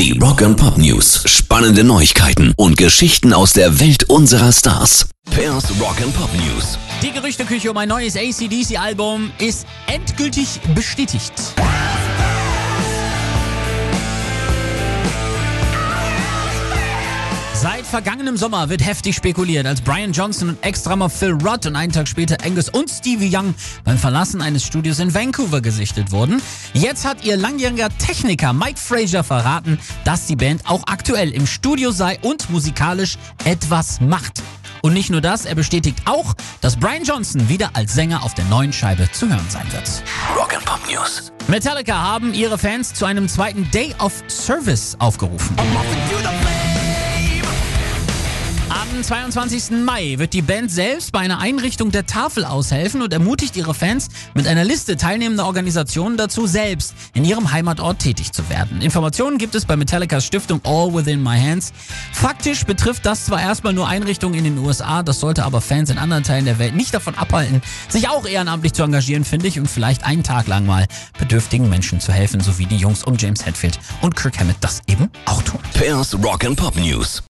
Die Rock and Pop News. Spannende Neuigkeiten und Geschichten aus der Welt unserer Stars. Pairs Rock and Pop News. Die Gerüchteküche um ein neues ACDC-Album ist endgültig bestätigt. Vergangenem Sommer wird heftig spekuliert, als Brian Johnson und Ex-Drummer Phil Rudd und einen Tag später Angus und Stevie Young beim Verlassen eines Studios in Vancouver gesichtet wurden. Jetzt hat ihr langjähriger Techniker Mike Frazier verraten, dass die Band auch aktuell im Studio sei und musikalisch etwas macht. Und nicht nur das, er bestätigt auch, dass Brian Johnson wieder als Sänger auf der neuen Scheibe zu hören sein wird. Rock and Pop News. Metallica haben ihre Fans zu einem zweiten Day of Service aufgerufen. Am 22. Mai wird die Band selbst bei einer Einrichtung der Tafel aushelfen und ermutigt ihre Fans mit einer Liste teilnehmender Organisationen dazu, selbst in ihrem Heimatort tätig zu werden. Informationen gibt es bei Metallicas Stiftung All Within My Hands. Faktisch betrifft das zwar erstmal nur Einrichtungen in den USA, das sollte aber Fans in anderen Teilen der Welt nicht davon abhalten, sich auch ehrenamtlich zu engagieren, finde ich, und vielleicht einen Tag lang mal bedürftigen Menschen zu helfen, so wie die Jungs um James Hetfield und Kirk Hammett das eben auch tun. Pairs Rock and Pop News.